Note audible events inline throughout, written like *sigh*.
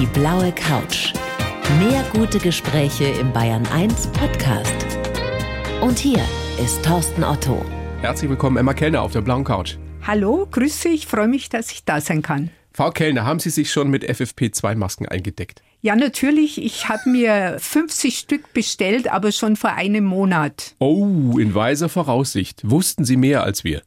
Die blaue Couch. Mehr gute Gespräche im Bayern 1 Podcast. Und hier ist Thorsten Otto. Herzlich willkommen, Emma Kellner auf der blauen Couch. Hallo, grüße, ich freue mich, dass ich da sein kann. Frau Kellner, haben Sie sich schon mit FFP2-Masken eingedeckt? Ja, natürlich. Ich habe mir 50 Stück bestellt, aber schon vor einem Monat. Oh, in weiser Voraussicht. Wussten Sie mehr als wir?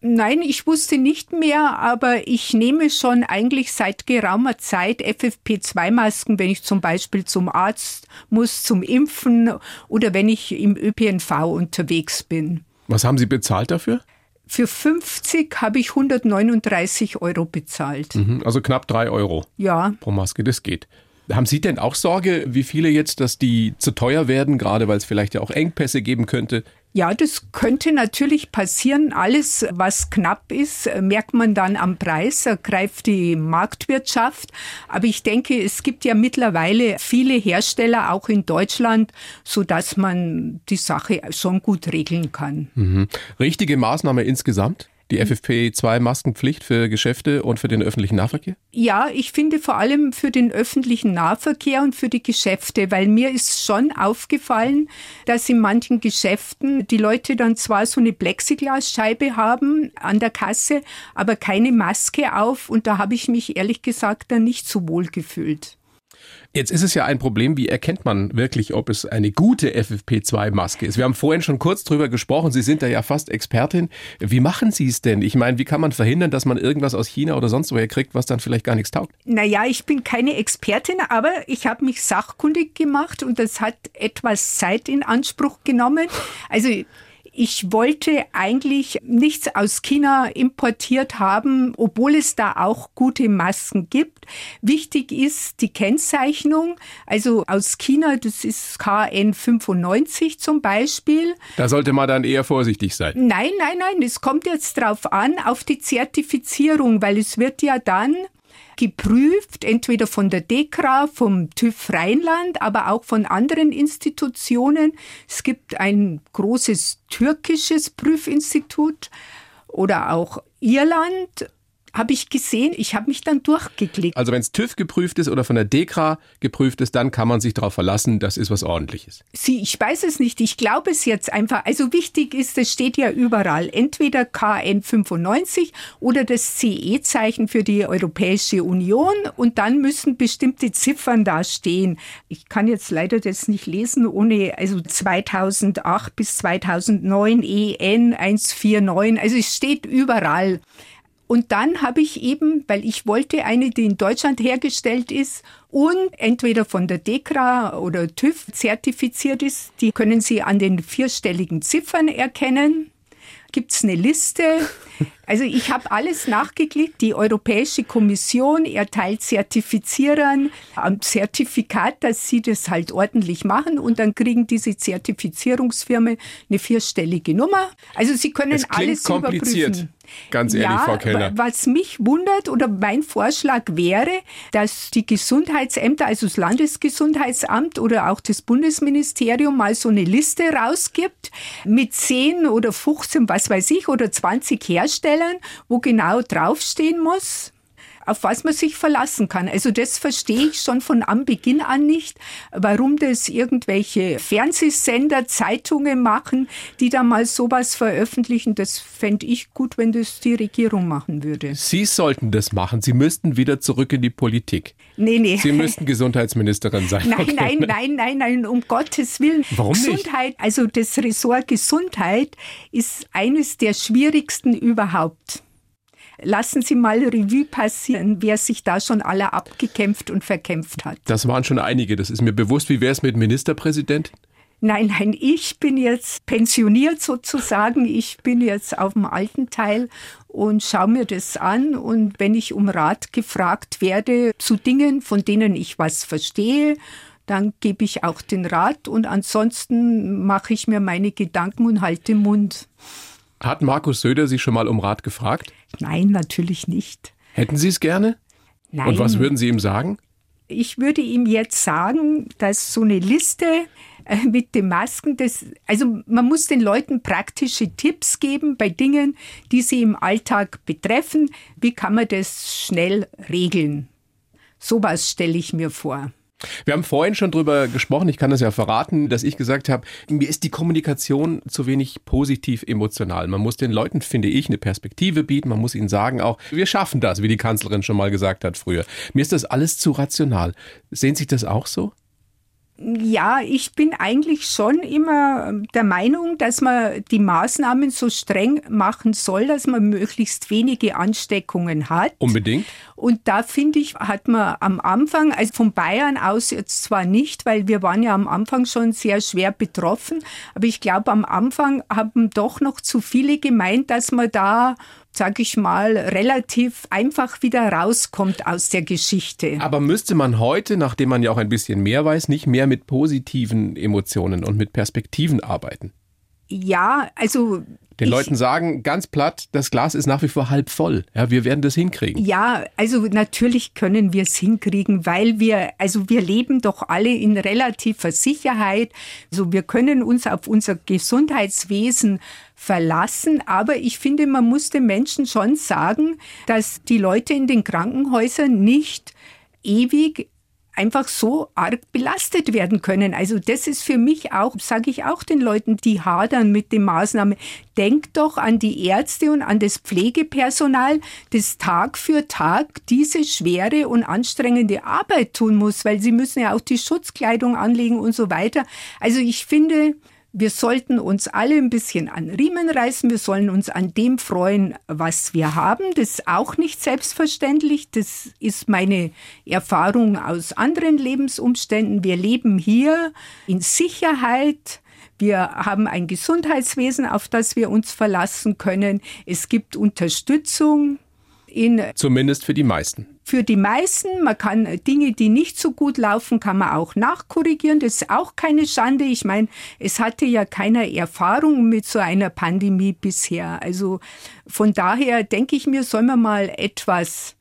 Nein, ich wusste nicht mehr, aber ich nehme schon eigentlich seit geraumer Zeit FFP2-Masken, wenn ich zum Beispiel zum Arzt muss, zum Impfen oder wenn ich im ÖPNV unterwegs bin. Was haben Sie bezahlt dafür? Für 50 habe ich 139 Euro bezahlt. Mhm, also knapp drei Euro. Ja. Pro Maske, das geht. Haben Sie denn auch Sorge, wie viele jetzt, dass die zu teuer werden, gerade weil es vielleicht ja auch Engpässe geben könnte? Ja, das könnte natürlich passieren. Alles, was knapp ist, merkt man dann am Preis, ergreift die Marktwirtschaft. Aber ich denke, es gibt ja mittlerweile viele Hersteller, auch in Deutschland, so dass man die Sache schon gut regeln kann. Mhm. Richtige Maßnahme insgesamt? Die FFP2-Maskenpflicht für Geschäfte und für den öffentlichen Nahverkehr? Ja, ich finde vor allem für den öffentlichen Nahverkehr und für die Geschäfte, weil mir ist schon aufgefallen, dass in manchen Geschäften die Leute dann zwar so eine Plexiglasscheibe haben an der Kasse, aber keine Maske auf und da habe ich mich ehrlich gesagt dann nicht so wohl gefühlt. Jetzt ist es ja ein Problem, wie erkennt man wirklich, ob es eine gute FFP2-Maske ist? Wir haben vorhin schon kurz drüber gesprochen, Sie sind da ja fast Expertin. Wie machen Sie es denn? Ich meine, wie kann man verhindern, dass man irgendwas aus China oder sonst woher kriegt, was dann vielleicht gar nichts taugt? Naja, ich bin keine Expertin, aber ich habe mich sachkundig gemacht und das hat etwas Zeit in Anspruch genommen. Also ich wollte eigentlich nichts aus China importiert haben, obwohl es da auch gute Masken gibt. Wichtig ist die Kennzeichnung. Also aus China, das ist KN95 zum Beispiel. Da sollte man dann eher vorsichtig sein. Nein, nein, nein. Es kommt jetzt drauf an, auf die Zertifizierung, weil es wird ja dann geprüft, entweder von der DEKRA, vom TÜV Rheinland, aber auch von anderen Institutionen. Es gibt ein großes türkisches Prüfinstitut oder auch Irland habe ich gesehen, ich habe mich dann durchgeklickt. Also wenn es TÜV geprüft ist oder von der DEKRA geprüft ist, dann kann man sich darauf verlassen, das ist was ordentliches. Sie, ich weiß es nicht, ich glaube es jetzt einfach. Also wichtig ist, es steht ja überall, entweder KN95 oder das CE-Zeichen für die Europäische Union und dann müssen bestimmte Ziffern da stehen. Ich kann jetzt leider das nicht lesen, ohne, also 2008 bis 2009 EN 149, also es steht überall. Und dann habe ich eben, weil ich wollte eine, die in Deutschland hergestellt ist und entweder von der DEKRA oder TÜV zertifiziert ist, die können Sie an den vierstelligen Ziffern erkennen. Gibt es eine Liste? Also ich habe alles nachgeklickt. Die Europäische Kommission erteilt Zertifizierern ein Zertifikat, dass sie das halt ordentlich machen und dann kriegen diese Zertifizierungsfirmen eine vierstellige Nummer. Also sie können es alles kompliziert. überprüfen. Ganz ehrlich, ja, Frau Kellner. Was mich wundert oder mein Vorschlag wäre, dass die Gesundheitsämter, also das Landesgesundheitsamt oder auch das Bundesministerium mal so eine Liste rausgibt mit 10 oder 15, was weiß ich, oder 20 Herstellern, wo genau draufstehen muss, auf was man sich verlassen kann. Also das verstehe ich schon von Anbeginn an nicht, warum das irgendwelche Fernsehsender, Zeitungen machen, die da mal sowas veröffentlichen. Das fände ich gut, wenn das die Regierung machen würde. Sie sollten das machen. Sie müssten wieder zurück in die Politik. Nee, nee. Sie müssten Gesundheitsministerin sein. *laughs* Nein, Okay. nein, nein, nein, nein, um Gottes Willen. Warum nicht? Gesundheit, also das Ressort Gesundheit ist eines der schwierigsten überhaupt. Lassen Sie mal Revue passieren, wer sich da schon alle abgekämpft und verkämpft hat. Das waren schon einige, das ist mir bewusst. Wie wäre es mit Ministerpräsident? Nein, nein, ich bin jetzt pensioniert sozusagen. Ich bin jetzt auf dem alten Teil und schaue mir das an. Und wenn ich um Rat gefragt werde zu Dingen, von denen ich was verstehe, dann gebe ich auch den Rat. Und ansonsten mache ich mir meine Gedanken und halte den Mund. Hat Markus Söder Sie schon mal um Rat gefragt? Nein, natürlich nicht. Hätten Sie es gerne? Nein. Und was würden Sie ihm sagen? Ich würde ihm jetzt sagen, dass so eine Liste äh, mit den Masken, das, also man muss den Leuten praktische Tipps geben bei Dingen, die sie im Alltag betreffen. Wie kann man das schnell regeln? Sowas stelle ich mir vor. Wir haben vorhin schon drüber gesprochen, ich kann das ja verraten, dass ich gesagt habe, mir ist die Kommunikation zu wenig positiv emotional. Man muss den Leuten, finde ich, eine Perspektive bieten, man muss ihnen sagen auch, wir schaffen das, wie die Kanzlerin schon mal gesagt hat früher. Mir ist das alles zu rational. Sehen Sie das auch so? Ja, ich bin eigentlich schon immer der Meinung, dass man die Maßnahmen so streng machen soll, dass man möglichst wenige Ansteckungen hat. Unbedingt. Und da finde ich, hat man am Anfang, also von Bayern aus jetzt zwar nicht, weil wir waren ja am Anfang schon sehr schwer betroffen, aber ich glaube, am Anfang haben doch noch zu viele gemeint, dass man da sage ich mal, relativ einfach wieder rauskommt aus der Geschichte. Aber müsste man heute, nachdem man ja auch ein bisschen mehr weiß, nicht mehr mit positiven Emotionen und mit Perspektiven arbeiten? Ja, also den ich, Leuten sagen, ganz platt, das Glas ist nach wie vor halb voll. Ja, wir werden das hinkriegen. Ja, also natürlich können wir es hinkriegen, weil wir, also wir leben doch alle in relativer Sicherheit. Also wir können uns auf unser Gesundheitswesen verlassen. Aber ich finde, man muss den Menschen schon sagen, dass die Leute in den Krankenhäusern nicht ewig einfach so arg belastet werden können. Also das ist für mich auch, sage ich auch den Leuten, die hadern mit den Maßnahmen, denkt doch an die Ärzte und an das Pflegepersonal, das Tag für Tag diese schwere und anstrengende Arbeit tun muss, weil sie müssen ja auch die Schutzkleidung anlegen und so weiter. Also ich finde, wir sollten uns alle ein bisschen an Riemen reißen. Wir sollen uns an dem freuen, was wir haben. Das ist auch nicht selbstverständlich. Das ist meine Erfahrung aus anderen Lebensumständen. Wir leben hier in Sicherheit. Wir haben ein Gesundheitswesen, auf das wir uns verlassen können. Es gibt Unterstützung. In Zumindest für die meisten für die meisten. Man kann Dinge, die nicht so gut laufen, kann man auch nachkorrigieren. Das ist auch keine Schande. Ich meine, es hatte ja keiner Erfahrung mit so einer Pandemie bisher. Also von daher denke ich mir, soll man mal etwas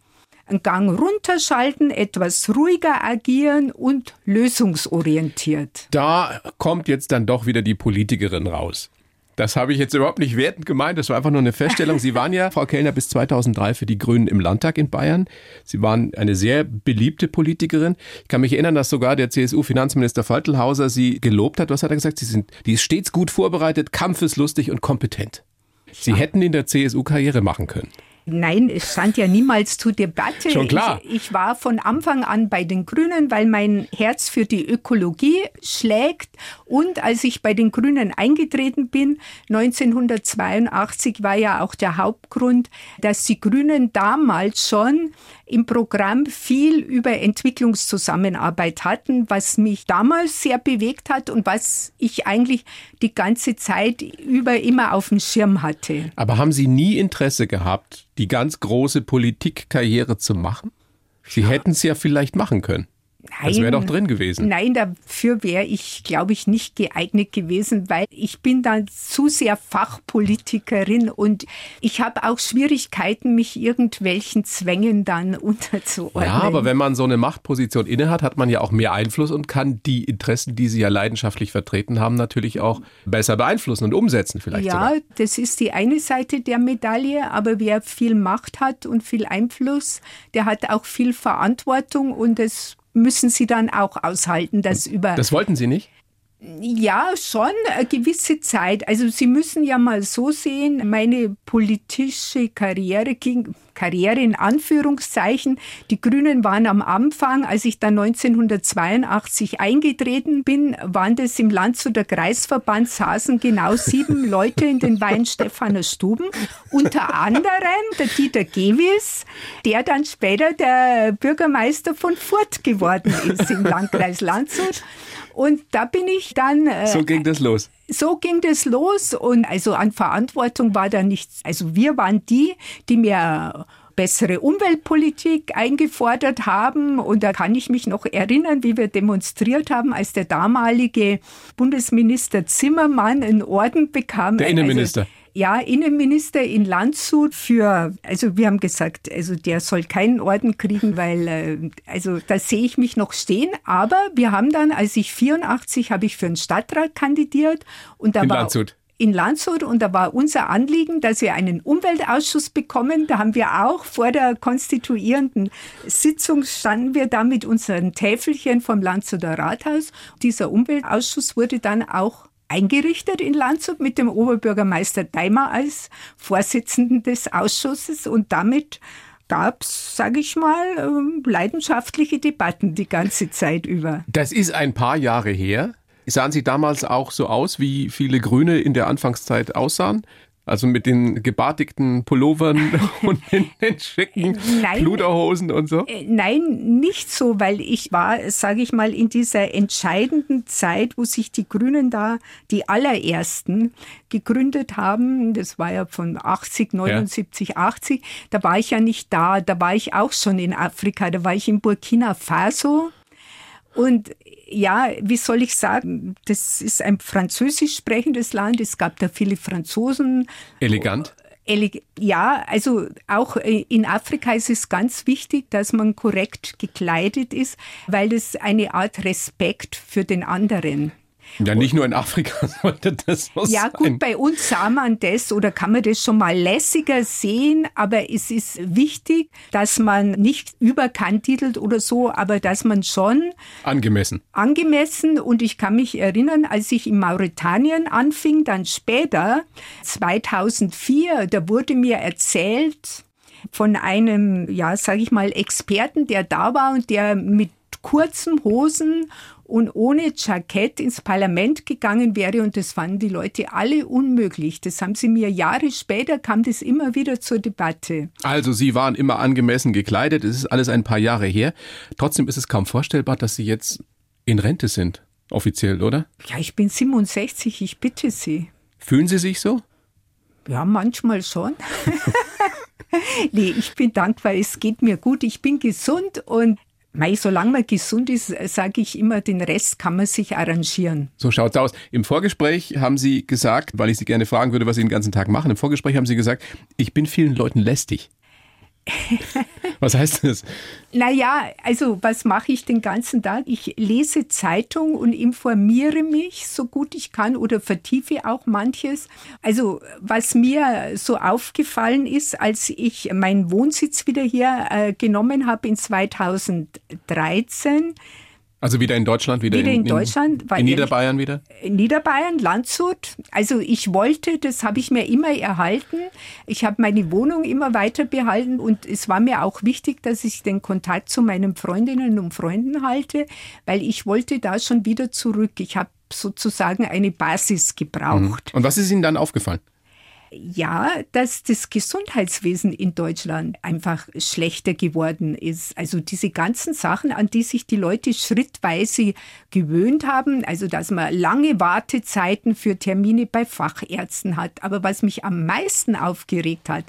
einen Gang runterschalten, etwas ruhiger agieren und lösungsorientiert. Da kommt jetzt dann doch wieder die Politikerin raus. Das habe ich jetzt überhaupt nicht wertend gemeint. Das war einfach nur eine Feststellung. Sie waren ja, Frau Kellner, bis 2003 für die Grünen im Landtag in Bayern. Sie waren eine sehr beliebte Politikerin. Ich kann mich erinnern, dass sogar der CSU-Finanzminister Faltelhauser Sie gelobt hat. Was hat er gesagt? Sie sind, die ist stets gut vorbereitet, kampfeslustig und kompetent. Sie hätten in der CSU Karriere machen können. Nein, es stand ja niemals zur Debatte. Schon klar. Ich, ich, war von Anfang an bei den Grünen, weil mein Herz für die Ökologie schlägt. Und als ich bei den Grünen eingetreten bin, 1982 war ja auch der Hauptgrund, dass die Grünen damals schon im Programm viel über Entwicklungszusammenarbeit hatten, was mich damals sehr bewegt hat und was ich eigentlich die ganze Zeit über immer auf dem Schirm hatte. Aber haben Sie nie Interesse gehabt, die ganz große Politikkarriere zu machen? Sie ja. hätten es ja vielleicht machen können. Nein, das wäre doch drin gewesen. Nein, dafür wäre ich, glaube ich, nicht geeignet gewesen, weil ich bin dann zu sehr Fachpolitikerin und ich habe auch Schwierigkeiten, mich irgendwelchen Zwängen dann unterzuordnen. Ja, aber wenn man so eine Machtposition innehat, hat man ja auch mehr Einfluss und kann die Interessen, die Sie ja leidenschaftlich vertreten haben, natürlich auch besser beeinflussen und umsetzen vielleicht Ja, sogar. das ist die eine Seite der Medaille, aber wer viel Macht hat und viel Einfluss, der hat auch viel Verantwortung und es müssen Sie dann auch aushalten, dass über. Das wollten Sie nicht? Ja, schon eine gewisse Zeit. Also Sie müssen ja mal so sehen, meine politische Karriere ging, Karriere in Anführungszeichen. Die Grünen waren am Anfang, als ich dann 1982 eingetreten bin, waren das im Landshuter Kreisverband saßen genau sieben *laughs* Leute in den Weinstephaner Stuben. Unter anderem der Dieter Gewis, der dann später der Bürgermeister von Furt geworden ist im Landkreis Landshut. Und da bin ich dann. Äh, so ging das los. So ging das los. Und also an Verantwortung war da nichts. Also wir waren die, die mir bessere Umweltpolitik eingefordert haben. Und da kann ich mich noch erinnern, wie wir demonstriert haben, als der damalige Bundesminister Zimmermann einen Orden bekam. Der Innenminister. Also, ja, Innenminister in Landshut für, also wir haben gesagt, also der soll keinen Orden kriegen, *laughs* weil, äh, also da sehe ich mich noch stehen. Aber wir haben dann, als ich 84, habe ich für den Stadtrat kandidiert und da in war Landshut in Landshut und da war unser Anliegen, dass wir einen Umweltausschuss bekommen. Da haben wir auch vor der konstituierenden Sitzung standen wir da mit unseren Täfelchen vom Landshuter Rathaus. Dieser Umweltausschuss wurde dann auch eingerichtet in Landshut mit dem Oberbürgermeister Daimer als Vorsitzenden des Ausschusses und damit gab es, sage ich mal, ähm, leidenschaftliche Debatten die ganze Zeit über. Das ist ein paar Jahre her. Sahen Sie damals auch so aus, wie viele Grüne in der Anfangszeit aussahen? Also mit den gebartigten Pullovern *laughs* und den, den schicken nein, Pluderhosen und so? Äh, nein, nicht so, weil ich war, sage ich mal, in dieser entscheidenden Zeit, wo sich die Grünen da, die allerersten, gegründet haben. Das war ja von 80, 79, ja. 80. Da war ich ja nicht da. Da war ich auch schon in Afrika. Da war ich in Burkina Faso. Und ja, wie soll ich sagen, das ist ein französisch sprechendes Land. Es gab da viele Franzosen. Elegant? Ja, also auch in Afrika ist es ganz wichtig, dass man korrekt gekleidet ist, weil es eine Art Respekt für den anderen ja, nicht nur in Afrika *laughs* sollte das so Ja, gut, sein. bei uns sah man das oder kann man das schon mal lässiger sehen, aber es ist wichtig, dass man nicht überkantitelt oder so, aber dass man schon angemessen. Angemessen und ich kann mich erinnern, als ich in Mauretanien anfing, dann später 2004, da wurde mir erzählt von einem, ja, sage ich mal, Experten, der da war und der mit kurzen Hosen und ohne Jackett ins Parlament gegangen wäre und das fanden die Leute alle unmöglich. Das haben sie mir Jahre später, kam das immer wieder zur Debatte. Also Sie waren immer angemessen gekleidet, es ist alles ein paar Jahre her. Trotzdem ist es kaum vorstellbar, dass Sie jetzt in Rente sind, offiziell, oder? Ja, ich bin 67, ich bitte Sie. Fühlen Sie sich so? Ja, manchmal schon. *laughs* nee, ich bin dankbar, es geht mir gut, ich bin gesund und Mei, solange man gesund ist, sage ich immer, den Rest kann man sich arrangieren. So schaut's aus. Im Vorgespräch haben Sie gesagt, weil ich Sie gerne fragen würde, was Sie den ganzen Tag machen, im Vorgespräch haben Sie gesagt, ich bin vielen Leuten lästig. *laughs* Was heißt das? Naja, also was mache ich den ganzen Tag? Ich lese Zeitung und informiere mich so gut ich kann oder vertiefe auch manches. Also was mir so aufgefallen ist, als ich meinen Wohnsitz wieder hier äh, genommen habe in 2013, also wieder in Deutschland, wieder, wieder in, in Deutschland. In, in Niederbayern wieder? In Niederbayern, Landshut. Also ich wollte, das habe ich mir immer erhalten. Ich habe meine Wohnung immer weiter behalten und es war mir auch wichtig, dass ich den Kontakt zu meinen Freundinnen und Freunden halte, weil ich wollte da schon wieder zurück. Ich habe sozusagen eine Basis gebraucht. Mhm. Und was ist Ihnen dann aufgefallen? Ja, dass das Gesundheitswesen in Deutschland einfach schlechter geworden ist. Also diese ganzen Sachen, an die sich die Leute schrittweise gewöhnt haben, also dass man lange Wartezeiten für Termine bei Fachärzten hat. Aber was mich am meisten aufgeregt hat,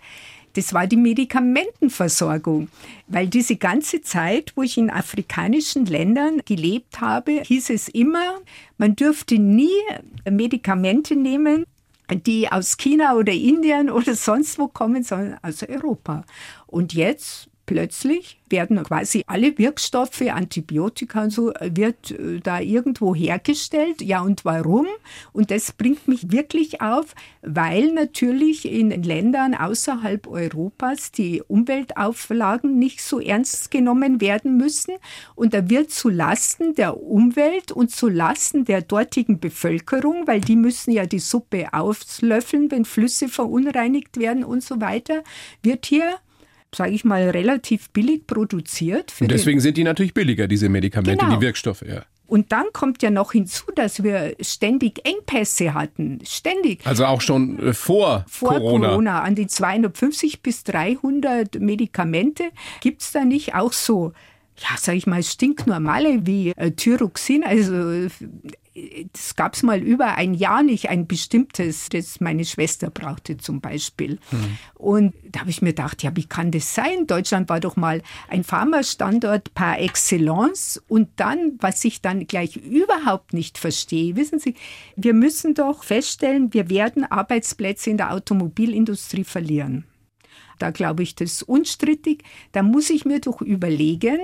das war die Medikamentenversorgung. Weil diese ganze Zeit, wo ich in afrikanischen Ländern gelebt habe, hieß es immer, man dürfte nie Medikamente nehmen, die aus China oder Indien oder sonst wo kommen, sondern aus Europa. Und jetzt plötzlich werden quasi alle Wirkstoffe, Antibiotika und so, wird äh, da irgendwo hergestellt. Ja, und warum? Und das bringt mich wirklich auf, weil natürlich in Ländern außerhalb Europas die Umweltauflagen nicht so ernst genommen werden müssen. Und da wird zu Lasten der Umwelt und zu Lasten der dortigen Bevölkerung, weil die müssen ja die Suppe auslöffeln, wenn Flüsse verunreinigt werden und so weiter, wird hier sage ich mal, relativ billig produziert. Und deswegen sind die natürlich billiger, diese Medikamente, genau. die Wirkstoffe. Ja. Und dann kommt ja noch hinzu, dass wir ständig Engpässe hatten. Ständig. Also auch schon äh, vor, vor Corona. Corona. An die 250 bis 300 Medikamente gibt es da nicht auch so ja, sag ich mal, stinknormale wie äh, Thyroxin. Also das gab es mal über ein Jahr nicht, ein bestimmtes, das meine Schwester brauchte zum Beispiel. Mhm. Und da habe ich mir gedacht, ja, wie kann das sein? Deutschland war doch mal ein Pharmastandort par excellence. Und dann, was ich dann gleich überhaupt nicht verstehe, wissen Sie, wir müssen doch feststellen, wir werden Arbeitsplätze in der Automobilindustrie verlieren. Da glaube ich, das ist unstrittig. Da muss ich mir doch überlegen,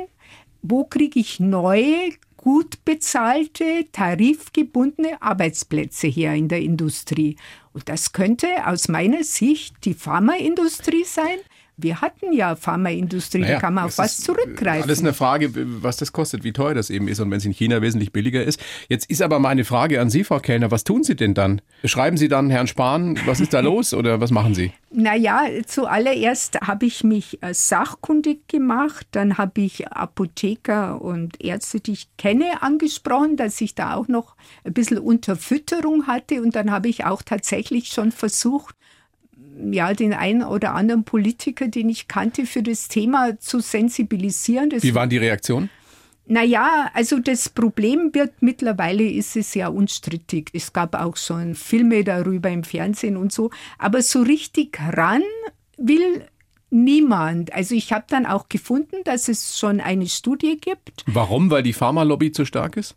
wo kriege ich neue gut bezahlte, tarifgebundene Arbeitsplätze her in der Industrie. Und das könnte aus meiner Sicht die Pharmaindustrie sein, wir hatten ja Pharmaindustrie, naja, da kann man auf was zurückgreifen. Alles eine Frage, was das kostet, wie teuer das eben ist und wenn es in China wesentlich billiger ist. Jetzt ist aber meine Frage an Sie, Frau Kellner, was tun Sie denn dann? Schreiben Sie dann Herrn Spahn, was ist da *laughs* los oder was machen Sie? Naja, zuallererst habe ich mich äh, sachkundig gemacht, dann habe ich Apotheker und Ärzte, die ich kenne, angesprochen, dass ich da auch noch ein bisschen Unterfütterung hatte und dann habe ich auch tatsächlich schon versucht, ja, den einen oder anderen Politiker, den ich kannte, für das Thema zu sensibilisieren. Das Wie waren die Reaktionen? Naja, also das Problem wird mittlerweile ist es ja unstrittig. Es gab auch schon Filme darüber im Fernsehen und so. Aber so richtig ran will niemand. Also ich habe dann auch gefunden, dass es schon eine Studie gibt. Warum? Weil die Pharmalobby zu stark ist?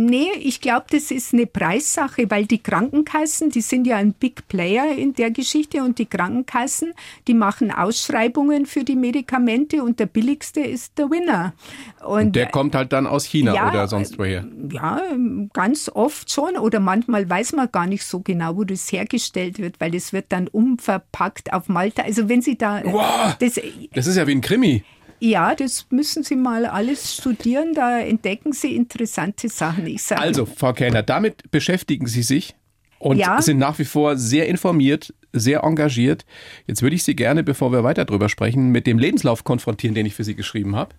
Nee, ich glaube, das ist eine Preissache, weil die Krankenkassen, die sind ja ein Big Player in der Geschichte und die Krankenkassen, die machen Ausschreibungen für die Medikamente und der billigste ist der Winner. Und, und der kommt halt dann aus China ja, oder sonst woher? Ja, ganz oft schon oder manchmal weiß man gar nicht so genau, wo das hergestellt wird, weil es wird dann umverpackt auf Malta. Also wenn Sie da... Wow, das, das ist ja wie ein Krimi. Ja, das müssen Sie mal alles studieren, da entdecken Sie interessante Sachen. also, Frau Kellner, damit beschäftigen Sie sich und ja. sind nach wie vor sehr informiert, sehr engagiert. Jetzt würde ich Sie gerne, bevor wir weiter drüber sprechen, mit dem Lebenslauf konfrontieren, den ich für Sie geschrieben habe.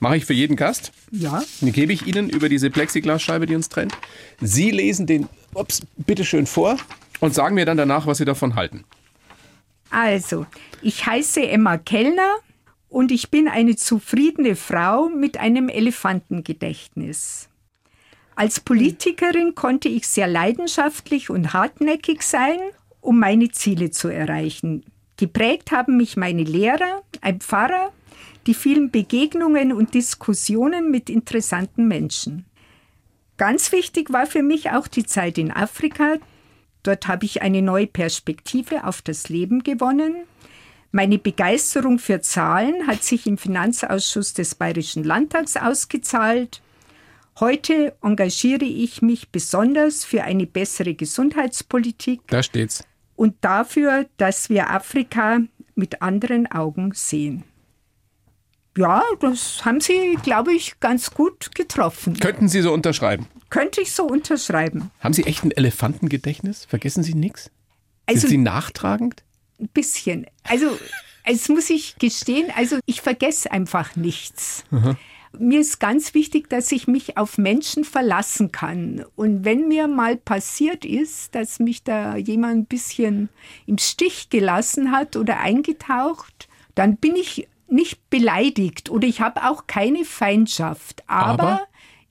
Mache ich für jeden Gast. Ja. Den gebe ich Ihnen über diese Plexiglasscheibe, die uns trennt. Sie lesen den, ups, bitteschön vor und sagen mir dann danach, was Sie davon halten. Also, ich heiße Emma Kellner, und ich bin eine zufriedene Frau mit einem Elefantengedächtnis. Als Politikerin konnte ich sehr leidenschaftlich und hartnäckig sein, um meine Ziele zu erreichen. Geprägt haben mich meine Lehrer, ein Pfarrer, die vielen Begegnungen und Diskussionen mit interessanten Menschen. Ganz wichtig war für mich auch die Zeit in Afrika. Dort habe ich eine neue Perspektive auf das Leben gewonnen meine Begeisterung für Zahlen hat sich im Finanzausschuss des Bayerischen Landtags ausgezahlt. Heute engagiere ich mich besonders für eine bessere Gesundheitspolitik. Da steht's. Und dafür, dass wir Afrika mit anderen Augen sehen. Ja, das haben Sie, glaube ich, ganz gut getroffen. Könnten Sie so unterschreiben? Könnte ich so unterschreiben. Haben Sie echt ein Elefantengedächtnis? Vergessen Sie nichts? Also, Sind Sie nachtragend? Ein bisschen. Also, es muss ich gestehen, also ich vergesse einfach nichts. Aha. Mir ist ganz wichtig, dass ich mich auf Menschen verlassen kann. Und wenn mir mal passiert ist, dass mich da jemand ein bisschen im Stich gelassen hat oder eingetaucht, dann bin ich nicht beleidigt oder ich habe auch keine Feindschaft. Aber, Aber?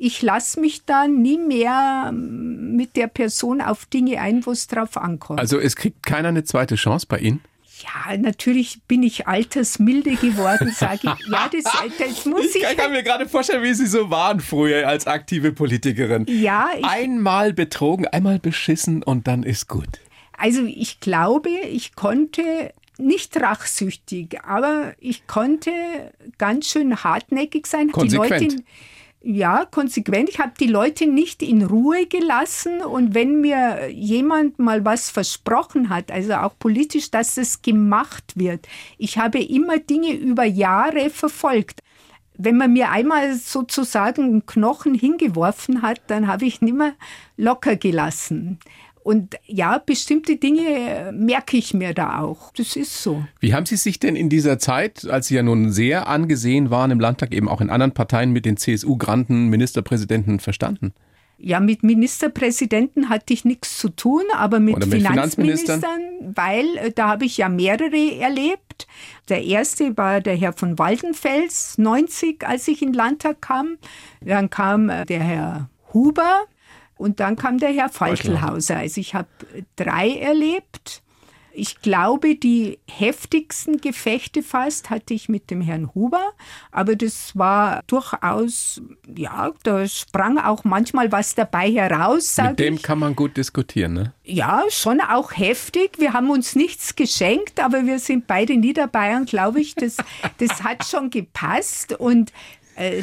Ich lasse mich da nie mehr mit der Person auf Dinge ein, wo es drauf ankommt. Also es kriegt keiner eine zweite Chance bei Ihnen? Ja, natürlich bin ich altersmilde geworden, *laughs* sage ich. Ja, das, das muss ich. Ich kann mir gerade vorstellen, wie Sie so waren früher als aktive Politikerin. Ja. Ich, einmal betrogen, einmal beschissen und dann ist gut. Also ich glaube, ich konnte nicht rachsüchtig, aber ich konnte ganz schön hartnäckig sein. Konsequent. Die Leute, ja, konsequent. Ich habe die Leute nicht in Ruhe gelassen und wenn mir jemand mal was versprochen hat, also auch politisch, dass es gemacht wird, ich habe immer Dinge über Jahre verfolgt. Wenn man mir einmal sozusagen einen Knochen hingeworfen hat, dann habe ich nimmer locker gelassen. Und ja, bestimmte Dinge merke ich mir da auch. Das ist so. Wie haben Sie sich denn in dieser Zeit, als Sie ja nun sehr angesehen waren im Landtag, eben auch in anderen Parteien mit den CSU-Granten Ministerpräsidenten verstanden? Ja, mit Ministerpräsidenten hatte ich nichts zu tun, aber mit, mit Finanzministern, weil äh, da habe ich ja mehrere erlebt. Der erste war der Herr von Waldenfels, 90, als ich in den Landtag kam. Dann kam äh, der Herr Huber, und dann kam der Herr Falkelhauser. Also ich habe drei erlebt. Ich glaube, die heftigsten Gefechte fast hatte ich mit dem Herrn Huber, aber das war durchaus, ja, da sprang auch manchmal was dabei heraus. Mit dem ich. kann man gut diskutieren, ne? Ja, schon auch heftig. Wir haben uns nichts geschenkt, aber wir sind beide Niederbayern, glaube ich. Das, das hat schon gepasst und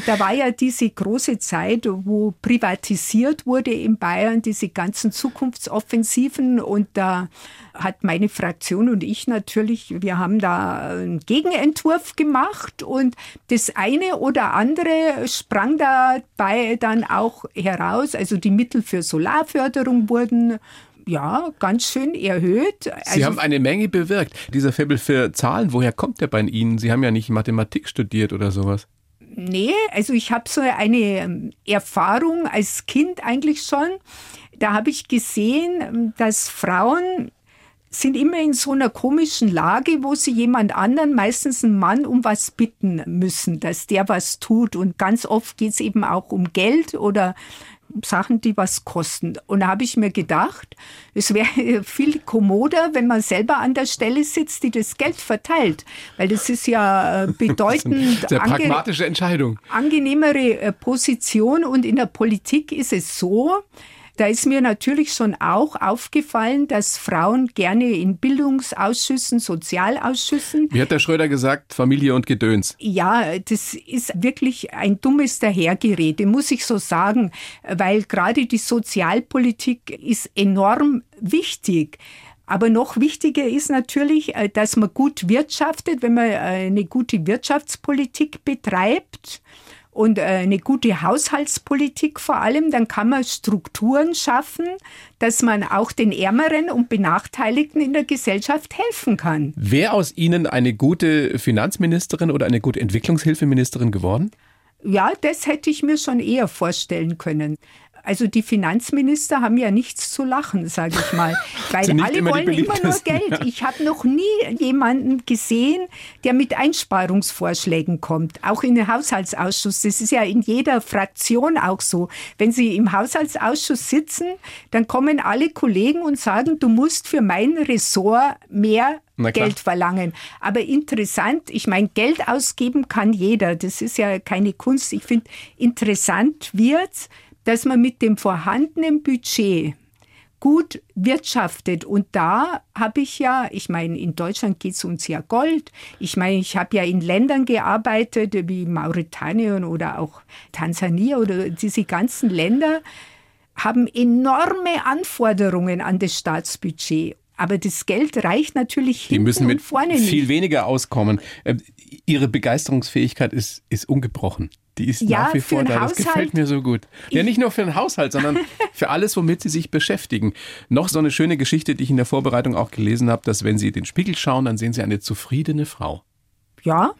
da war ja diese große Zeit, wo privatisiert wurde in Bayern, diese ganzen Zukunftsoffensiven und da hat meine Fraktion und ich natürlich, wir haben da einen Gegenentwurf gemacht und das eine oder andere sprang dabei dann auch heraus. Also die Mittel für Solarförderung wurden ja, ganz schön erhöht. Sie also haben eine Menge bewirkt. Dieser Faible für Zahlen, woher kommt der bei Ihnen? Sie haben ja nicht Mathematik studiert oder sowas. Nee, also ich habe so eine ähm, Erfahrung als Kind eigentlich schon. Da habe ich gesehen, dass Frauen sind immer in so einer komischen Lage, wo sie jemand anderen, meistens einen Mann, um was bitten müssen, dass der was tut. Und ganz oft geht es eben auch um Geld oder Sachen, die was kosten. Und da habe ich mir gedacht, es wäre *laughs* viel kommoder, wenn man selber an der Stelle sitzt, die das Geld verteilt. Weil das ist ja äh, *laughs* bedeutend. Sehr pragmatische Entscheidung. Angenehmere äh, Position. Und in der Politik ist es so, da ist mir natürlich schon auch aufgefallen, dass Frauen gerne in Bildungsausschüssen, Sozialausschüssen. Wie hat der Schröder gesagt, Familie und Gedöns? Ja, das ist wirklich ein dummes Dahergerede, muss ich so sagen, weil gerade die Sozialpolitik ist enorm wichtig. Aber noch wichtiger ist natürlich, äh, dass man gut wirtschaftet, wenn man äh, eine gute Wirtschaftspolitik betreibt und äh, eine gute Haushaltspolitik vor allem, dann kann man Strukturen schaffen, dass man auch den Ärmeren und Benachteiligten in der Gesellschaft helfen kann. Wäre aus Ihnen eine gute Finanzministerin oder eine gute Entwicklungshilfeministerin geworden? Ja, das hätte ich mir schon eher vorstellen können. Also die Finanzminister haben ja nichts zu lachen, sage ich mal, *laughs* weil alle immer wollen immer nur Geld. Ich habe noch nie jemanden gesehen, der mit Einsparungsvorschlägen kommt, auch in den Haushaltsausschuss. Das ist ja in jeder Fraktion auch so. Wenn Sie im Haushaltsausschuss sitzen, dann kommen alle Kollegen und sagen, du musst für mein Ressort mehr Geld verlangen. Aber interessant, ich meine, Geld ausgeben kann jeder. Das ist ja keine Kunst. Ich finde, interessant wird's, dass man mit dem vorhandenen Budget gut wirtschaftet. Und da habe ich ja, ich meine, in Deutschland geht es uns ja Gold. Ich meine, ich habe ja in Ländern gearbeitet wie Mauretanien oder auch Tansania oder diese ganzen Länder haben enorme Anforderungen an das Staatsbudget. Aber das Geld reicht natürlich hinten Die müssen mit vorne viel nicht. weniger auskommen. Äh, ihre Begeisterungsfähigkeit ist, ist ungebrochen. Die ist ja, nach wie vor da. Das gefällt mir so gut. Ja, nicht nur für den Haushalt, sondern *laughs* für alles, womit Sie sich beschäftigen. Noch so eine schöne Geschichte, die ich in der Vorbereitung auch gelesen habe, dass wenn Sie den Spiegel schauen, dann sehen Sie eine zufriedene Frau. Ja,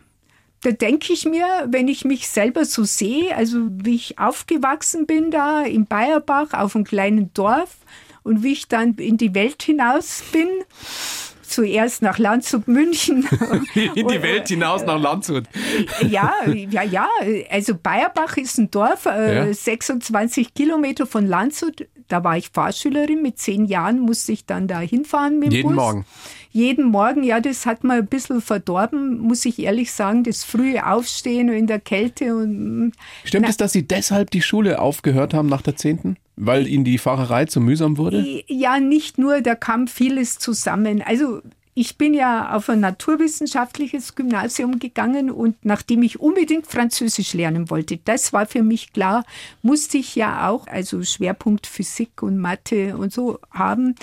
da denke ich mir, wenn ich mich selber so sehe, also wie ich aufgewachsen bin da in Bayerbach auf einem kleinen Dorf und wie ich dann in die Welt hinaus bin, zuerst nach Landshut, München. *laughs* In die Welt hinaus nach Landshut. Ja, ja, ja. Also Bayerbach ist ein Dorf, äh, ja. 26 Kilometer von Landshut. Da war ich Fahrschülerin. Mit zehn Jahren musste ich dann da hinfahren mit dem Jeden Bus. Morgen. Jeden Morgen, ja, das hat mir ein bisschen verdorben, muss ich ehrlich sagen, das frühe Aufstehen in der Kälte. Und, Stimmt na, es, dass Sie deshalb die Schule aufgehört haben nach der zehnten? Weil Ihnen die Fahrerei zu mühsam wurde? Ja, nicht nur, da kam vieles zusammen. Also ich bin ja auf ein naturwissenschaftliches Gymnasium gegangen und nachdem ich unbedingt Französisch lernen wollte, das war für mich klar, musste ich ja auch, also Schwerpunkt Physik und Mathe und so haben.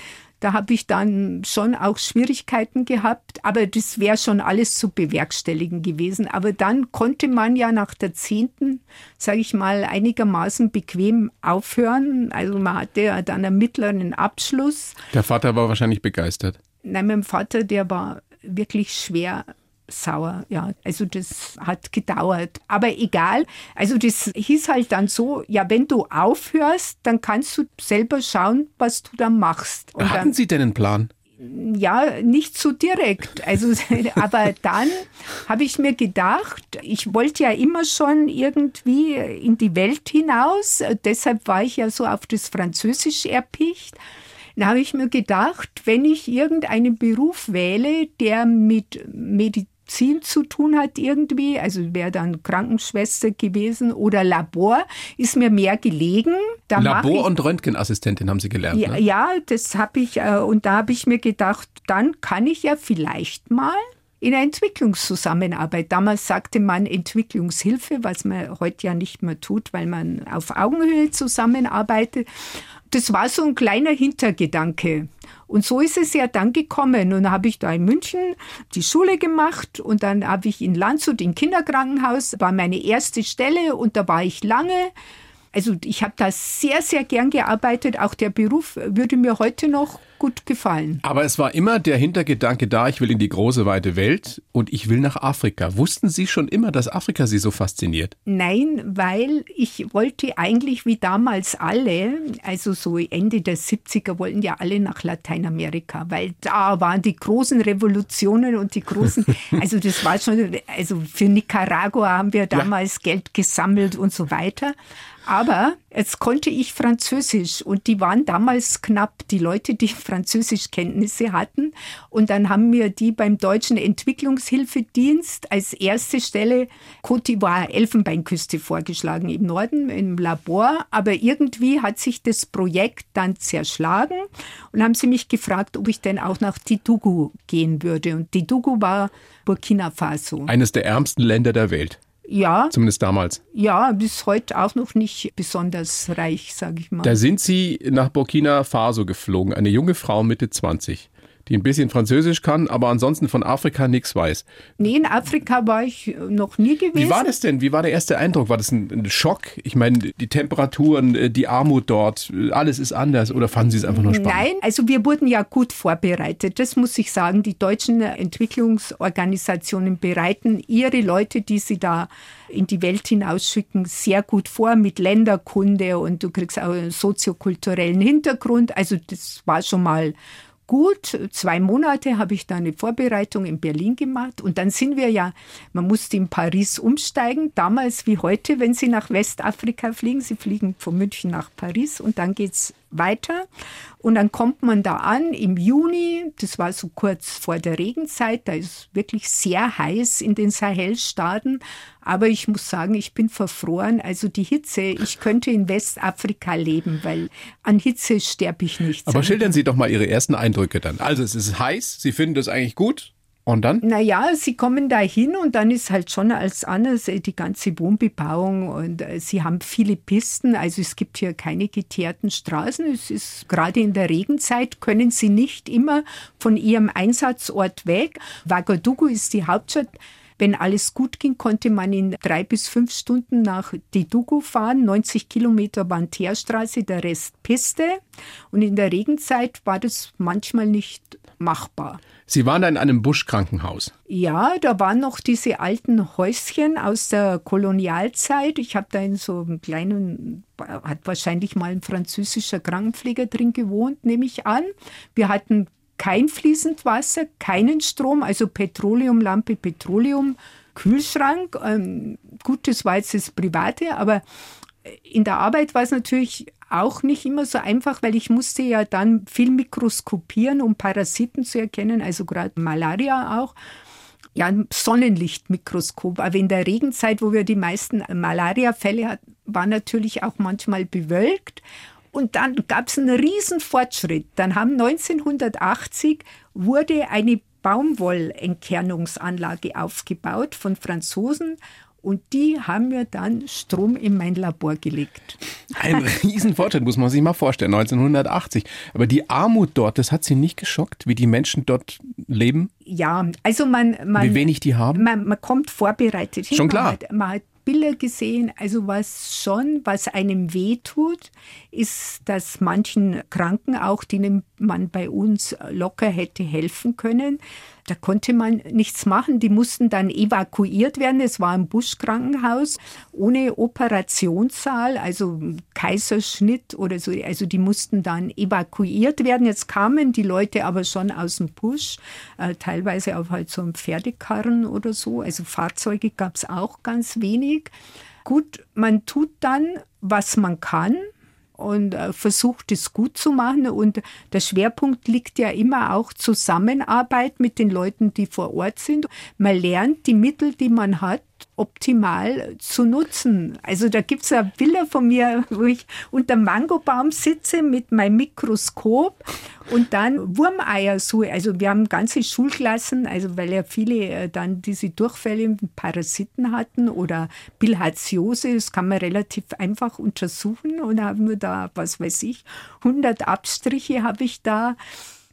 Da habe ich dann schon auch Schwierigkeiten gehabt, aber das wäre schon alles zu bewerkstelligen gewesen. Aber dann konnte man ja nach der zehnten, sage ich mal, einigermaßen bequem aufhören. Also man hatte ja dann einen mittleren Abschluss. Der Vater war wahrscheinlich begeistert. Nein, mein Vater, der war wirklich schwer sauer. Ja, also das hat gedauert. Aber egal. Also das hieß halt dann so, ja, wenn du aufhörst, dann kannst du selber schauen, was du da machst. Und Hatten dann, Sie denn einen Plan? Ja, nicht so direkt. Also, *laughs* aber dann habe ich mir gedacht, ich wollte ja immer schon irgendwie in die Welt hinaus. Deshalb war ich ja so auf das Französisch erpicht. Da habe ich mir gedacht, wenn ich irgendeinen Beruf wähle, der mit Medizin Medizin zu tun hat irgendwie, also wäre dann Krankenschwester gewesen oder Labor, ist mir mehr gelegen. Da Labor- und Röntgenassistentin haben Sie gelernt. Ja, ne? ja das habe ich, äh, und da habe ich mir gedacht, dann kann ich ja vielleicht mal in der Entwicklungszusammenarbeit. Damals sagte man Entwicklungshilfe, was man heute ja nicht mehr tut, weil man auf Augenhöhe zusammenarbeitet. Das war so ein kleiner Hintergedanke. Und so ist es ja dann gekommen. Und dann habe ich da in München die Schule gemacht und dann habe ich in Landshut im Kinderkrankenhaus, war meine erste Stelle und da war ich lange. Also ich habe da sehr, sehr gern gearbeitet. Auch der Beruf würde mir heute noch gut gefallen. Aber es war immer der Hintergedanke da, ich will in die große weite Welt und ich will nach Afrika. Wussten Sie schon immer, dass Afrika Sie so fasziniert? Nein, weil ich wollte eigentlich wie damals alle, also so Ende der 70er wollten ja alle nach Lateinamerika, weil da waren die großen Revolutionen und die großen, *laughs* also das war schon, also für Nicaragua haben wir damals ja. Geld gesammelt und so weiter. Aber jetzt konnte ich Französisch und die waren damals knapp, die Leute, die *laughs* Französischkenntnisse hatten. Und dann haben mir die beim Deutschen Entwicklungshilfedienst als erste Stelle Côte d'Ivoire, Elfenbeinküste vorgeschlagen im Norden im Labor. Aber irgendwie hat sich das Projekt dann zerschlagen und haben sie mich gefragt, ob ich denn auch nach Titugu gehen würde. Und Titugu war Burkina Faso. Eines der ärmsten Länder der Welt. Ja. Zumindest damals. Ja, bis heute auch noch nicht besonders reich, sage ich mal. Da sind Sie nach Burkina Faso geflogen, eine junge Frau Mitte 20 die ein bisschen Französisch kann, aber ansonsten von Afrika nichts weiß. Nee, in Afrika war ich noch nie gewesen. Wie war das denn? Wie war der erste Eindruck? War das ein, ein Schock? Ich meine, die Temperaturen, äh, die Armut dort, alles ist anders oder fanden Sie es einfach nur spannend? Nein, also wir wurden ja gut vorbereitet. Das muss ich sagen. Die deutschen Entwicklungsorganisationen bereiten ihre Leute, die sie da in die Welt hinausschicken, sehr gut vor mit Länderkunde und du kriegst auch einen soziokulturellen Hintergrund. Also das war schon mal gut zwei Monate habe ich da eine Vorbereitung in Berlin gemacht. Und dann sind wir ja, man musste in Paris umsteigen, damals wie heute, wenn Sie nach Westafrika fliegen, Sie fliegen von München nach Paris und dann geht es weiter. Und dann kommt man da an im Juni, das war so kurz vor der Regenzeit, da ist wirklich sehr heiß in den Sahelstaaten. Aber ich muss sagen, ich bin verfroren. Also die Hitze, ich könnte in Westafrika leben, weil an Hitze sterbe ich nicht. Aber schildern Sie doch mal Ihre ersten Eindrücke dann. Also es ist heiß, Sie finden das eigentlich gut? Und dann? Naja, sie kommen da hin und dann ist halt schon als anders äh, die ganze Wohnbebauung und äh, sie haben viele Pisten, also es gibt hier keine geteerten Straßen. Es ist gerade in der Regenzeit können sie nicht immer von ihrem Einsatzort weg. Ouagadougou ist die Hauptstadt. Wenn alles gut ging, konnte man in drei bis fünf Stunden nach Didugu fahren. 90 Kilometer waren Teerstraße, der Rest Piste. Und in der Regenzeit war das manchmal nicht machbar. Sie waren da in einem Buschkrankenhaus. Ja, da waren noch diese alten Häuschen aus der Kolonialzeit. Ich habe da in so einem kleinen, hat wahrscheinlich mal ein französischer Krankenpfleger drin gewohnt, nehme ich an. Wir hatten kein fließend Wasser, keinen Strom, also Petroleumlampe, Petroleum, Kühlschrank. Ähm, gut, das war jetzt das Private, aber in der Arbeit war es natürlich auch nicht immer so einfach, weil ich musste ja dann viel mikroskopieren, um Parasiten zu erkennen, also gerade Malaria auch. Ja, ein Sonnenlichtmikroskop. Aber in der Regenzeit, wo wir die meisten Malaria-Fälle hatten, war natürlich auch manchmal bewölkt. Und dann gab es einen riesen Fortschritt. Dann haben 1980 wurde eine Baumwollentkernungsanlage aufgebaut von Franzosen und die haben mir dann Strom in mein Labor gelegt. Ein *laughs* Riesenfortschritt, muss man sich mal vorstellen, 1980. Aber die Armut dort, das hat Sie nicht geschockt, wie die Menschen dort leben? Ja, also man... man wie wenig die haben? Man, man kommt vorbereitet hin. Schon klar. Man hat, man hat Bilder gesehen. Also was schon, was einem wehtut, ist, dass manchen Kranken auch, denen man bei uns locker hätte helfen können, da konnte man nichts machen. Die mussten dann evakuiert werden. Es war ein Buschkrankenhaus ohne Operationssaal, also Kaiserschnitt oder so. Also die mussten dann evakuiert werden. Jetzt kamen die Leute aber schon aus dem Busch, äh, teilweise auf halt so einem Pferdekarren oder so. Also Fahrzeuge gab es auch ganz wenig. Gut, man tut dann, was man kann und äh, versucht es gut zu machen. Und der Schwerpunkt liegt ja immer auch Zusammenarbeit mit den Leuten, die vor Ort sind. Man lernt die Mittel, die man hat, optimal zu nutzen. Also da gibt es ja Bilder von mir, wo ich unter Mangobaum sitze mit meinem Mikroskop und dann Wurmeier suche. Also wir haben ganze Schulklassen, also weil ja viele äh, dann diese Durchfälle mit Parasiten hatten oder Bilharziose, das kann man relativ einfach untersuchen und haben wir da, was weiß ich, 100 Abstriche habe ich da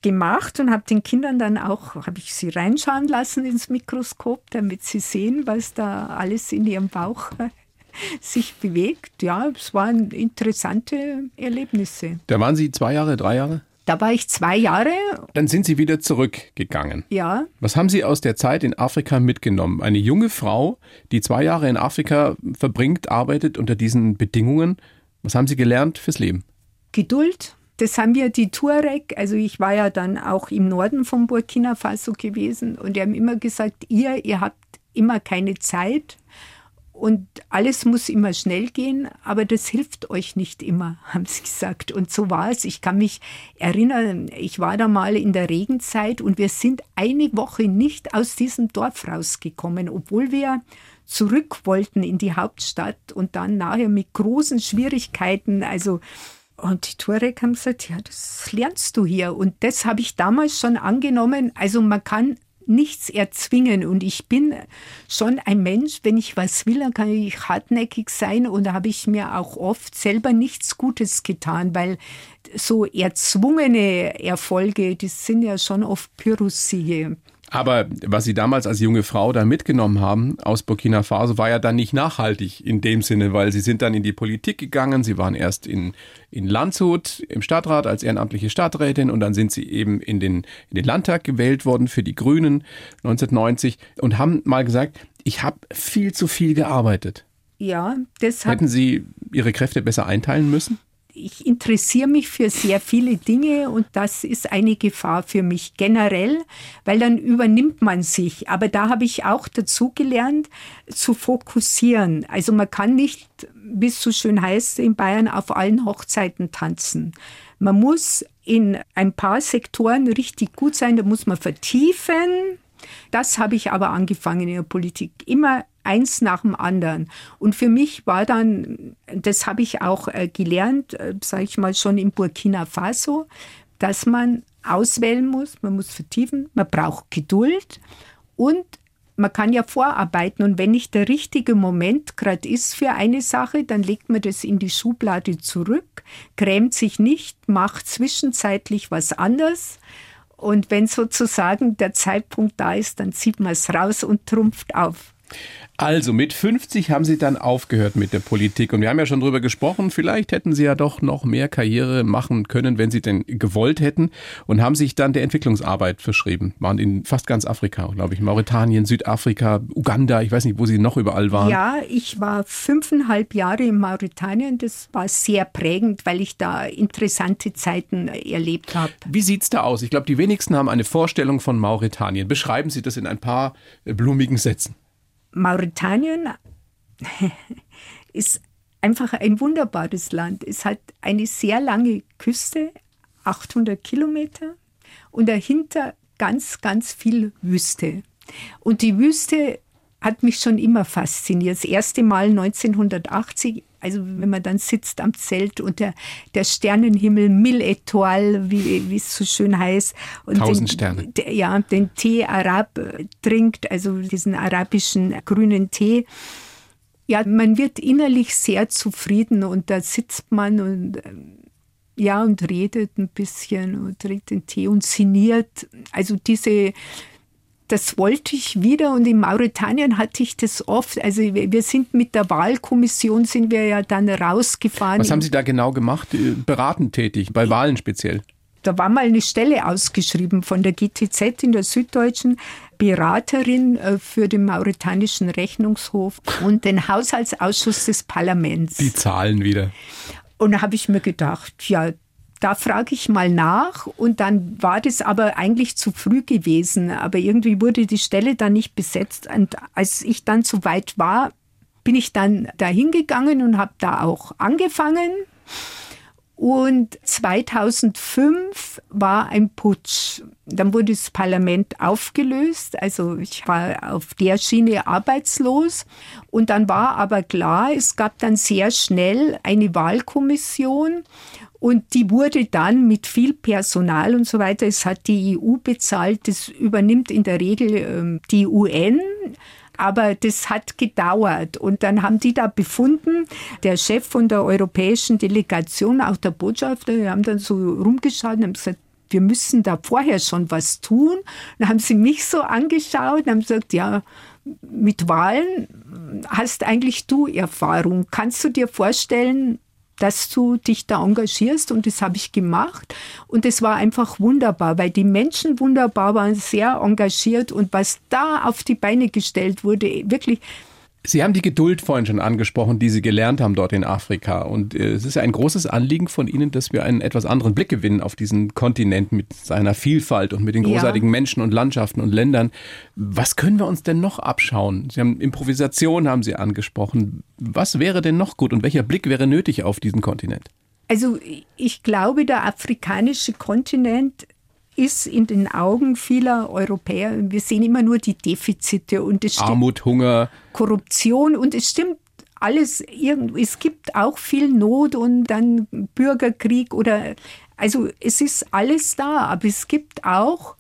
gemacht und habe den Kindern dann auch, habe ich sie reinschauen lassen ins Mikroskop, damit sie sehen, was da alles in ihrem Bauch *laughs* sich bewegt. Ja, es waren interessante Erlebnisse. Da waren Sie zwei Jahre, drei Jahre? Da war ich zwei Jahre. Dann sind Sie wieder zurückgegangen. Ja. Was haben Sie aus der Zeit in Afrika mitgenommen? Eine junge Frau, die zwei Jahre in Afrika verbringt, arbeitet unter diesen Bedingungen. Was haben Sie gelernt fürs Leben? Geduld, das haben wir die Tuareg, also ich war ja dann auch im Norden von Burkina Faso gewesen und die haben immer gesagt, ihr, ihr habt immer keine Zeit und alles muss immer schnell gehen, aber das hilft euch nicht immer, *laughs* haben sie gesagt. Und so war es. Ich kann mich erinnern, ich war da mal in der Regenzeit und wir sind eine Woche nicht aus diesem Dorf rausgekommen, obwohl wir zurück wollten in die Hauptstadt und dann nachher mit großen Schwierigkeiten, also und die Tuareg haben gesagt, ja, das lernst du hier. Und das habe ich damals schon angenommen. Also man kann nichts erzwingen. Und ich bin schon ein Mensch, wenn ich was will, dann kann ich hartnäckig sein. Und da habe ich mir auch oft selber nichts Gutes getan, weil so erzwungene Erfolge, die sind ja schon oft Pyrrhussiege. Aber was Sie damals als junge Frau da mitgenommen haben aus Burkina Faso, war ja dann nicht nachhaltig in dem Sinne, weil Sie sind dann in die Politik gegangen. Sie waren erst in, in Landshut im Stadtrat als ehrenamtliche Stadträtin und dann sind Sie eben in den, in den Landtag gewählt worden für die Grünen 1990 und haben mal gesagt, ich habe viel zu viel gearbeitet. Ja, deshalb. Hätten Sie Ihre Kräfte besser einteilen müssen? Ich interessiere mich für sehr viele Dinge und das ist eine Gefahr für mich generell, weil dann übernimmt man sich. Aber da habe ich auch dazu gelernt, zu fokussieren. Also man kann nicht, wie es so schön heißt, in Bayern auf allen Hochzeiten tanzen. Man muss in ein paar Sektoren richtig gut sein, da muss man vertiefen. Das habe ich aber angefangen in der Politik. Immer eins nach dem anderen. Und für mich war dann, das habe ich auch äh, gelernt, äh, sage ich mal schon in Burkina Faso, dass man auswählen muss, man muss vertiefen, man braucht Geduld und man kann ja vorarbeiten und wenn nicht der richtige Moment gerade ist für eine Sache, dann legt man das in die Schublade zurück, grämt sich nicht, macht zwischenzeitlich was anderes und wenn sozusagen der Zeitpunkt da ist, dann zieht man es raus und trumpft auf. Also mit 50 haben Sie dann aufgehört mit der Politik und wir haben ja schon drüber gesprochen, vielleicht hätten Sie ja doch noch mehr Karriere machen können, wenn Sie denn gewollt hätten und haben sich dann der Entwicklungsarbeit verschrieben. Waren in fast ganz Afrika, glaube ich, Mauretanien, Südafrika, Uganda, ich weiß nicht, wo Sie noch überall waren. Ja, ich war fünfeinhalb Jahre in Mauretanien, das war sehr prägend, weil ich da interessante Zeiten erlebt habe. Wie sieht es da aus? Ich glaube, die wenigsten haben eine Vorstellung von Mauretanien. Beschreiben Sie das in ein paar blumigen Sätzen. Mauretanien *laughs* ist einfach ein wunderbares Land. Es hat eine sehr lange Küste, 800 Kilometer, und dahinter ganz, ganz viel Wüste. Und die Wüste hat mich schon immer fasziniert. Das erste Mal 1980, also wenn man dann sitzt am Zelt und der, der Sternenhimmel Mille Etoile, wie, es so schön heißt. Und Tausend den, Sterne. Der, ja, den Tee Arab trinkt, also diesen arabischen grünen Tee. Ja, man wird innerlich sehr zufrieden und da sitzt man und ja, und redet ein bisschen und trinkt den Tee und sinniert. Also diese das wollte ich wieder und in Mauretanien hatte ich das oft. Also wir sind mit der Wahlkommission sind wir ja dann rausgefahren. Was haben Sie da genau gemacht? Äh, beratend tätig, bei Wahlen speziell? Da war mal eine Stelle ausgeschrieben von der GTZ in der Süddeutschen. Beraterin äh, für den mauretanischen Rechnungshof und den Haushaltsausschuss des Parlaments. Die Zahlen wieder. Und da habe ich mir gedacht, ja, da frage ich mal nach und dann war das aber eigentlich zu früh gewesen. Aber irgendwie wurde die Stelle dann nicht besetzt. Und als ich dann zu weit war, bin ich dann da hingegangen und habe da auch angefangen. Und 2005 war ein Putsch. Dann wurde das Parlament aufgelöst. Also ich war auf der Schiene arbeitslos. Und dann war aber klar, es gab dann sehr schnell eine Wahlkommission. Und die wurde dann mit viel Personal und so weiter, es hat die EU bezahlt, das übernimmt in der Regel ähm, die UN. Aber das hat gedauert. Und dann haben die da befunden, der Chef von der europäischen Delegation, auch der Botschafter, die haben dann so rumgeschaut und haben gesagt, wir müssen da vorher schon was tun. Dann haben sie mich so angeschaut und haben gesagt, ja, mit Wahlen hast eigentlich du Erfahrung. Kannst du dir vorstellen, dass du dich da engagierst und das habe ich gemacht. Und es war einfach wunderbar, weil die Menschen wunderbar waren, sehr engagiert und was da auf die Beine gestellt wurde, wirklich Sie haben die Geduld vorhin schon angesprochen, die Sie gelernt haben dort in Afrika. Und äh, es ist ein großes Anliegen von Ihnen, dass wir einen etwas anderen Blick gewinnen auf diesen Kontinent mit seiner Vielfalt und mit den großartigen ja. Menschen und Landschaften und Ländern. Was können wir uns denn noch abschauen? Sie haben Improvisation, haben Sie angesprochen. Was wäre denn noch gut und welcher Blick wäre nötig auf diesen Kontinent? Also ich glaube, der afrikanische Kontinent ist in den Augen vieler Europäer, wir sehen immer nur die Defizite und es Armut, Hunger, Korruption und es stimmt alles irgendwie. Es gibt auch viel Not und dann Bürgerkrieg oder also es ist alles da, aber es gibt auch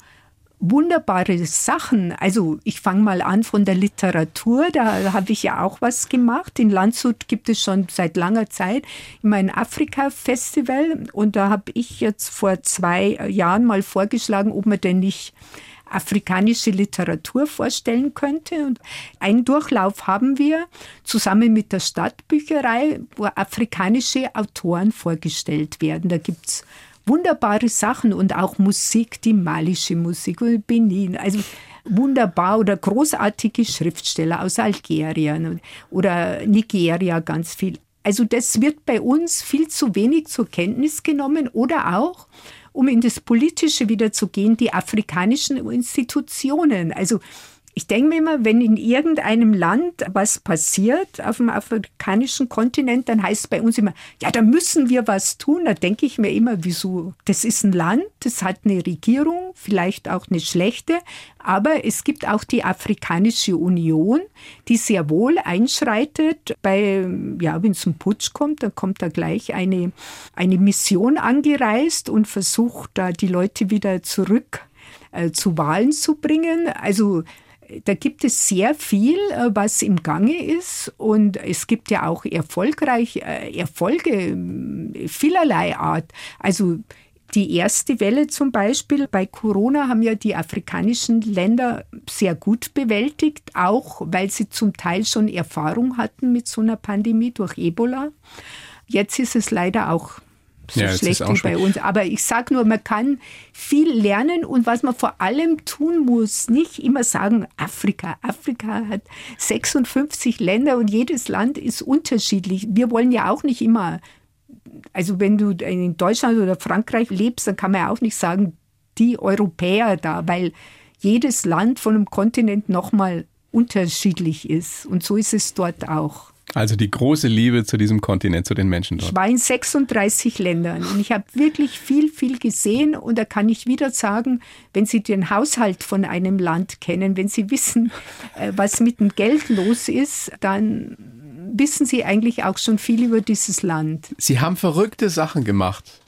wunderbare Sachen. Also ich fange mal an von der Literatur. Da habe ich ja auch was gemacht. In Landshut gibt es schon seit langer Zeit immer ein Afrika-Festival. Und da habe ich jetzt vor zwei Jahren mal vorgeschlagen, ob man denn nicht afrikanische Literatur vorstellen könnte. Und einen Durchlauf haben wir zusammen mit der Stadtbücherei, wo afrikanische Autoren vorgestellt werden. Da gibt es wunderbare Sachen und auch Musik, die malische Musik und Benin. Also wunderbar oder großartige Schriftsteller aus Algerien oder Nigeria ganz viel. Also das wird bei uns viel zu wenig zur Kenntnis genommen oder auch, um in das Politische wieder zu gehen, die afrikanischen Institutionen. Also ich denke mir immer, wenn in irgendeinem Land was passiert auf dem afrikanischen Kontinent, dann heißt es bei uns immer, ja, da müssen wir was tun. Da denke ich mir immer, wieso? Das ist ein Land, das hat eine Regierung, vielleicht auch eine schlechte, aber es gibt auch die Afrikanische Union, die sehr wohl einschreitet. Bei, ja, wenn es zum Putsch kommt, dann kommt da gleich eine, eine Mission angereist und versucht da die Leute wieder zurück äh, zu Wahlen zu bringen. Also da gibt es sehr viel, äh, was im Gange ist und es gibt ja auch erfolgreich äh, Erfolge äh, vielerlei Art. Also die erste Welle zum Beispiel bei Corona haben ja die afrikanischen Länder sehr gut bewältigt, auch weil sie zum Teil schon Erfahrung hatten mit so einer Pandemie durch Ebola. Jetzt ist es leider auch so ja, schlecht wie bei uns. Aber ich sage nur, man kann viel lernen und was man vor allem tun muss, nicht immer sagen, Afrika. Afrika hat 56 Länder und jedes Land ist unterschiedlich. Wir wollen ja auch nicht immer, also wenn du in Deutschland oder Frankreich lebst, dann kann man ja auch nicht sagen, die Europäer da, weil jedes Land von einem Kontinent nochmal unterschiedlich ist. Und so ist es dort auch. Also die große Liebe zu diesem Kontinent, zu den Menschen dort. Ich war in 36 Ländern und ich habe wirklich viel, viel gesehen und da kann ich wieder sagen, wenn Sie den Haushalt von einem Land kennen, wenn Sie wissen, *laughs* äh, was mit dem Geld los ist, dann wissen Sie eigentlich auch schon viel über dieses Land. Sie haben verrückte Sachen gemacht.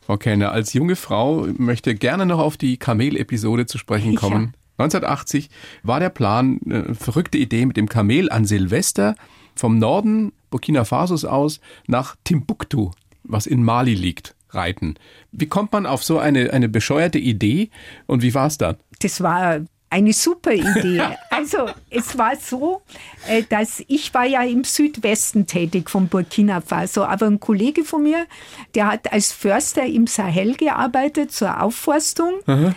Frau Kellner, als junge Frau möchte gerne noch auf die Kamel-Episode zu sprechen *laughs* kommen. Ja. 1980 war der Plan, eine verrückte Idee mit dem Kamel an Silvester vom Norden Burkina Fasos aus nach Timbuktu, was in Mali liegt, reiten. Wie kommt man auf so eine, eine bescheuerte Idee und wie war es dann? Das war eine super Idee. *laughs* Also es war so, äh, dass ich war ja im Südwesten tätig von Burkina Faso, aber ein Kollege von mir, der hat als Förster im Sahel gearbeitet zur Aufforstung. Aha.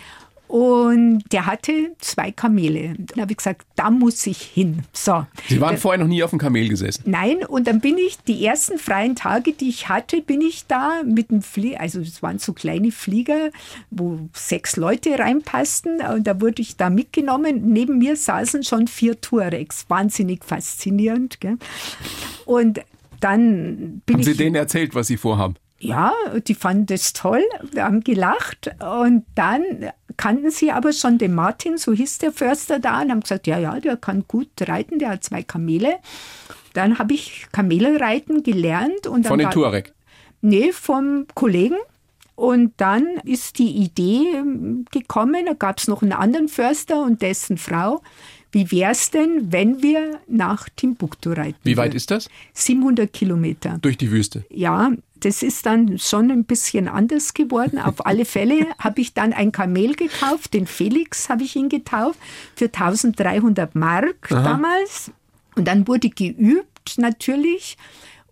Und der hatte zwei Kamele. Dann habe ich gesagt, da muss ich hin. So. Sie waren da, vorher noch nie auf dem Kamel gesessen? Nein, und dann bin ich, die ersten freien Tage, die ich hatte, bin ich da mit dem Flieger, also es waren so kleine Flieger, wo sechs Leute reinpassten und da wurde ich da mitgenommen. Neben mir saßen schon vier Tuaregs. Wahnsinnig faszinierend. Gell? Und dann bin Haben ich... Sie denen erzählt, was Sie vorhaben? Ja, die fanden das toll, haben gelacht und dann kannten sie aber schon den Martin, so hieß der Förster da, und haben gesagt, ja, ja, der kann gut reiten, der hat zwei Kamele. Dann habe ich Kamelreiten gelernt. Und Von den Tuareg? Nee, vom Kollegen. Und dann ist die Idee ähm, gekommen, da gab es noch einen anderen Förster und dessen Frau. Wie wäre es denn, wenn wir nach Timbuktu reiten? Wie weit ist das? 700 Kilometer. Durch die Wüste? Ja, das ist dann schon ein bisschen anders geworden. Auf *laughs* alle Fälle habe ich dann ein Kamel gekauft, den Felix habe ich ihn getauft, für 1300 Mark Aha. damals. Und dann wurde geübt natürlich.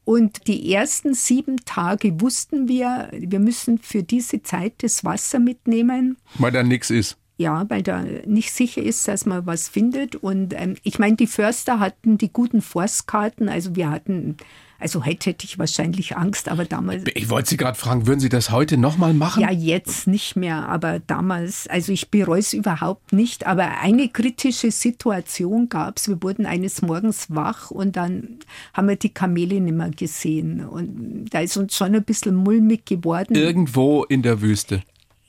Und die ersten sieben Tage wussten wir, wir müssen für diese Zeit das Wasser mitnehmen. Weil da nichts ist. Ja, weil da nicht sicher ist, dass man was findet. Und ähm, ich meine, die Förster hatten die guten Forstkarten. Also wir hatten also heute hätte ich wahrscheinlich Angst, aber damals. Ich wollte Sie gerade fragen, würden Sie das heute nochmal machen? Ja, jetzt nicht mehr, aber damals, also ich bereue es überhaupt nicht. Aber eine kritische Situation gab es. Wir wurden eines Morgens wach und dann haben wir die Kamele nicht mehr gesehen. Und da ist uns schon ein bisschen mulmig geworden. Irgendwo in der Wüste.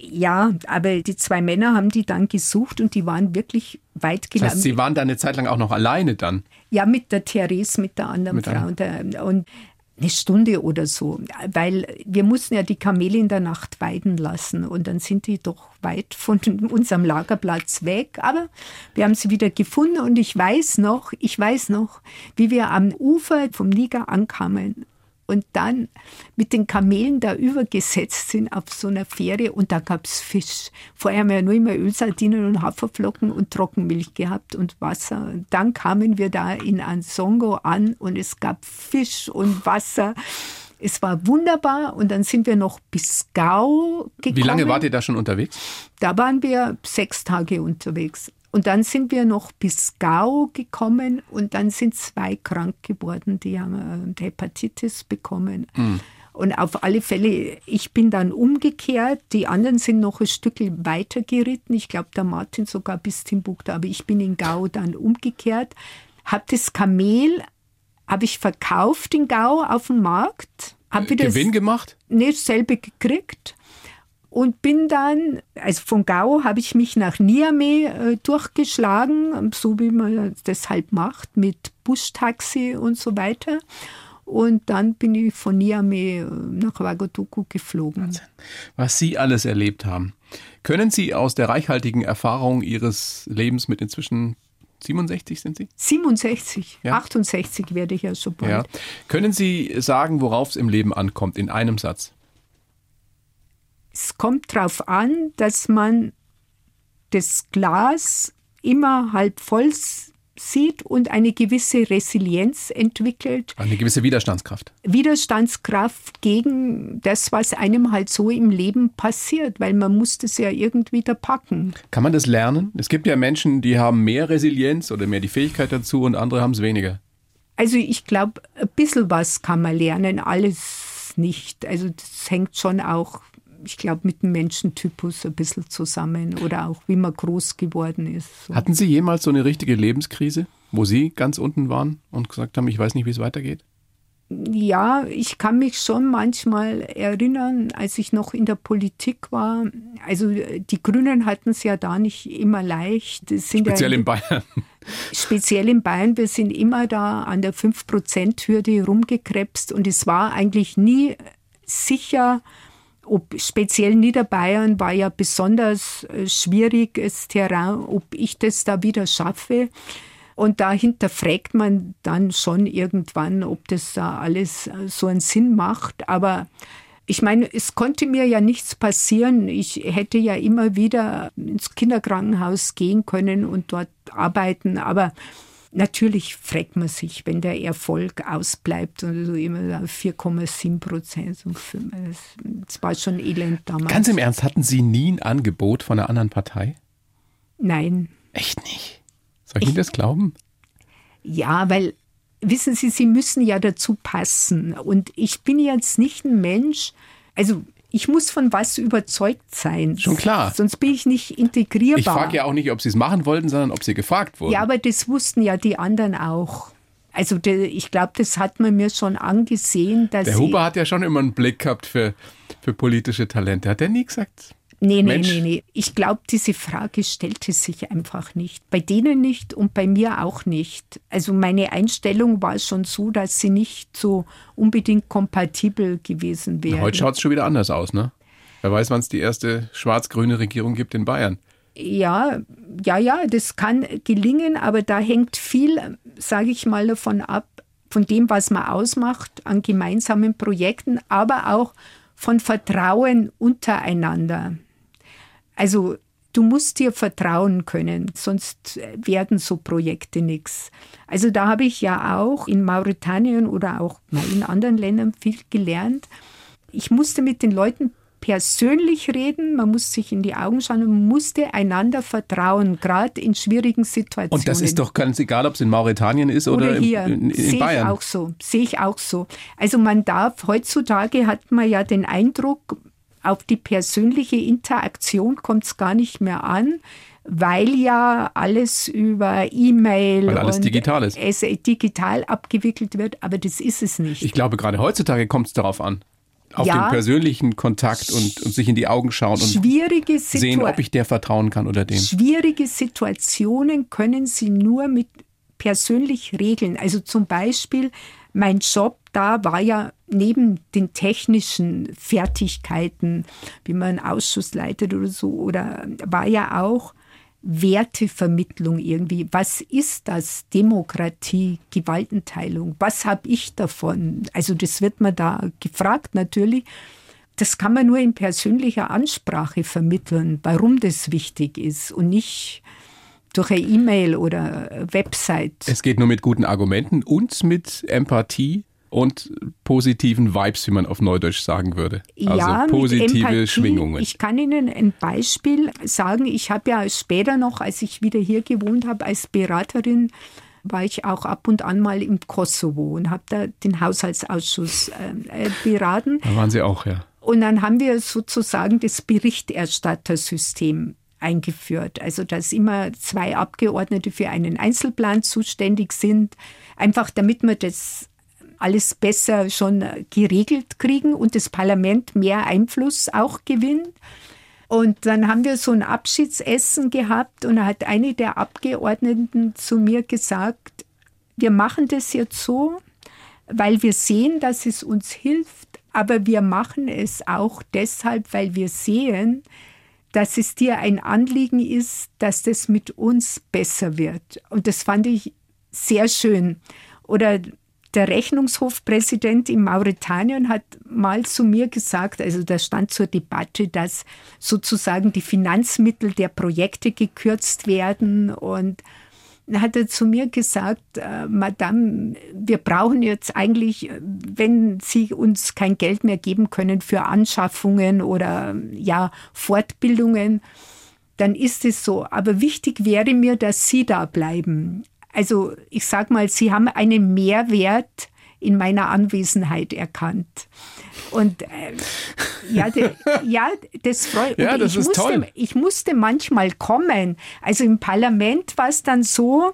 Ja, aber die zwei Männer haben die dann gesucht und die waren wirklich weit gelangt. Das heißt, Sie waren da eine Zeit lang auch noch alleine dann? Ja, mit der Therese, mit der anderen mit Frau. Und, der, und eine Stunde oder so, weil wir mussten ja die Kamele in der Nacht weiden lassen und dann sind die doch weit von *laughs* unserem Lagerplatz weg. Aber wir haben sie wieder gefunden und ich weiß noch, ich weiß noch, wie wir am Ufer vom Niger ankamen und dann mit den Kamelen da übergesetzt sind auf so einer Fähre und da gab es Fisch. Vorher haben wir ja nur immer Ölsardinen und Haferflocken und Trockenmilch gehabt und Wasser. Und dann kamen wir da in Ansongo an und es gab Fisch und Wasser. Es war wunderbar und dann sind wir noch bis Gau gekommen. Wie lange wart ihr da schon unterwegs? Da waren wir sechs Tage unterwegs. Und dann sind wir noch bis Gao gekommen und dann sind zwei krank geworden, die haben äh, Hepatitis bekommen. Mhm. Und auf alle Fälle, ich bin dann umgekehrt, die anderen sind noch ein Stück weiter geritten. Ich glaube, der Martin sogar bis Timbuktu, aber ich bin in Gao dann umgekehrt. Hab das Kamel, habe ich verkauft in Gao auf dem Markt. Hab wieder Gewinn gemacht? Nee, selber gekriegt und bin dann, also von Gao habe ich mich nach Niamey äh, durchgeschlagen, so wie man das halt macht, mit Buschtaxi und so weiter. Und dann bin ich von Niamey äh, nach Ouagadougou geflogen. Was Sie alles erlebt haben. Können Sie aus der reichhaltigen Erfahrung Ihres Lebens mit inzwischen 67 sind Sie? 67, ja. 68 werde ich ja so bald. Ja. Können Sie sagen, worauf es im Leben ankommt, in einem Satz? Es kommt darauf an, dass man das Glas immer halb voll sieht und eine gewisse Resilienz entwickelt. Eine gewisse Widerstandskraft. Widerstandskraft gegen das, was einem halt so im Leben passiert, weil man muss das ja irgendwie da packen. Kann man das lernen? Es gibt ja Menschen, die haben mehr Resilienz oder mehr die Fähigkeit dazu und andere haben es weniger. Also ich glaube, ein bisschen was kann man lernen, alles nicht. Also das hängt schon auch ich glaube, mit dem Menschentypus ein bisschen zusammen oder auch wie man groß geworden ist. So. Hatten Sie jemals so eine richtige Lebenskrise, wo Sie ganz unten waren und gesagt haben, ich weiß nicht, wie es weitergeht? Ja, ich kann mich schon manchmal erinnern, als ich noch in der Politik war. Also die Grünen hatten es ja da nicht immer leicht. Speziell ja, in Bayern. *laughs* Speziell in Bayern. Wir sind immer da an der 5-Prozent-Hürde rumgekrebst und es war eigentlich nie sicher, ob speziell Niederbayern war ja besonders äh, schwieriges Terrain, ob ich das da wieder schaffe. Und dahinter fragt man dann schon irgendwann, ob das da alles äh, so einen Sinn macht. Aber ich meine, es konnte mir ja nichts passieren. Ich hätte ja immer wieder ins Kinderkrankenhaus gehen können und dort arbeiten. Aber Natürlich fragt man sich, wenn der Erfolg ausbleibt und so immer 4,7 Prozent. Das war schon elend damals. Ganz im Ernst, hatten Sie nie ein Angebot von einer anderen Partei? Nein. Echt nicht? Soll ich, ich Ihnen das glauben? Ja, weil, wissen Sie, Sie müssen ja dazu passen. Und ich bin jetzt nicht ein Mensch, also ich muss von was überzeugt sein. Schon klar. Sonst bin ich nicht integrierbar. Ich frage ja auch nicht, ob Sie es machen wollten, sondern ob Sie gefragt wurden. Ja, aber das wussten ja die anderen auch. Also ich glaube, das hat man mir schon angesehen. Dass der Huber hat ja schon immer einen Blick gehabt für, für politische Talente. Hat er nie gesagt? Nee, nee, nee, nee. Ich glaube, diese Frage stellte sich einfach nicht. Bei denen nicht und bei mir auch nicht. Also meine Einstellung war schon so, dass sie nicht so unbedingt kompatibel gewesen wäre. Heute schaut es schon wieder anders aus, ne? Wer weiß, wann es die erste schwarz-grüne Regierung gibt in Bayern. Ja, ja, ja, das kann gelingen, aber da hängt viel, sage ich mal, davon ab, von dem, was man ausmacht an gemeinsamen Projekten, aber auch von Vertrauen untereinander. Also du musst dir vertrauen können, sonst werden so Projekte nichts. Also da habe ich ja auch in Mauretanien oder auch in anderen Ländern viel gelernt. Ich musste mit den Leuten persönlich reden, man muss sich in die Augen schauen und man musste einander vertrauen, gerade in schwierigen Situationen. Und das ist doch ganz egal, ob es in Mauretanien ist oder, oder hier. in, in, in Bayern. Ich auch so, sehe ich auch so. Also man darf, heutzutage hat man ja den Eindruck, auf die persönliche Interaktion kommt es gar nicht mehr an, weil ja alles über E-Mail und alles digital, ist. Es digital abgewickelt wird, aber das ist es nicht. Ich glaube, gerade heutzutage kommt es darauf an. Auf ja, den persönlichen Kontakt und, und, sich in die Augen schauen und sehen, ob ich der vertrauen kann oder dem. Schwierige Situationen können Sie nur mit persönlich regeln. Also zum Beispiel mein Job da war ja neben den technischen Fertigkeiten, wie man einen Ausschuss leitet oder so, oder war ja auch Wertevermittlung irgendwie. Was ist das? Demokratie, Gewaltenteilung. Was habe ich davon? Also das wird man da gefragt natürlich. Das kann man nur in persönlicher Ansprache vermitteln, warum das wichtig ist und nicht durch eine E-Mail oder Website. Es geht nur mit guten Argumenten und mit Empathie und positiven Vibes, wie man auf Neudeutsch sagen würde. Also ja, positive Empathie, Schwingungen. Ich kann Ihnen ein Beispiel sagen. Ich habe ja später noch, als ich wieder hier gewohnt habe, als Beraterin, war ich auch ab und an mal im Kosovo und habe da den Haushaltsausschuss äh, beraten. Da waren Sie auch, ja. Und dann haben wir sozusagen das Berichterstattersystem eingeführt. Also dass immer zwei Abgeordnete für einen Einzelplan zuständig sind, einfach damit man das alles besser schon geregelt kriegen und das Parlament mehr Einfluss auch gewinnt. Und dann haben wir so ein Abschiedsessen gehabt und da hat eine der Abgeordneten zu mir gesagt, wir machen das jetzt so, weil wir sehen, dass es uns hilft, aber wir machen es auch deshalb, weil wir sehen, dass es dir ein Anliegen ist, dass das mit uns besser wird. Und das fand ich sehr schön. Oder der Rechnungshofpräsident in Mauretanien hat mal zu mir gesagt, also da stand zur Debatte, dass sozusagen die Finanzmittel der Projekte gekürzt werden und hat er zu mir gesagt, äh, Madame, wir brauchen jetzt eigentlich, wenn Sie uns kein Geld mehr geben können für Anschaffungen oder ja, Fortbildungen, dann ist es so. Aber wichtig wäre mir, dass Sie da bleiben. Also ich sag mal, sie haben einen Mehrwert in meiner Anwesenheit erkannt. Und äh, ja, de, ja, das freut mich. Ja, das ich ist musste, toll. Ich musste manchmal kommen. Also im Parlament war es dann so,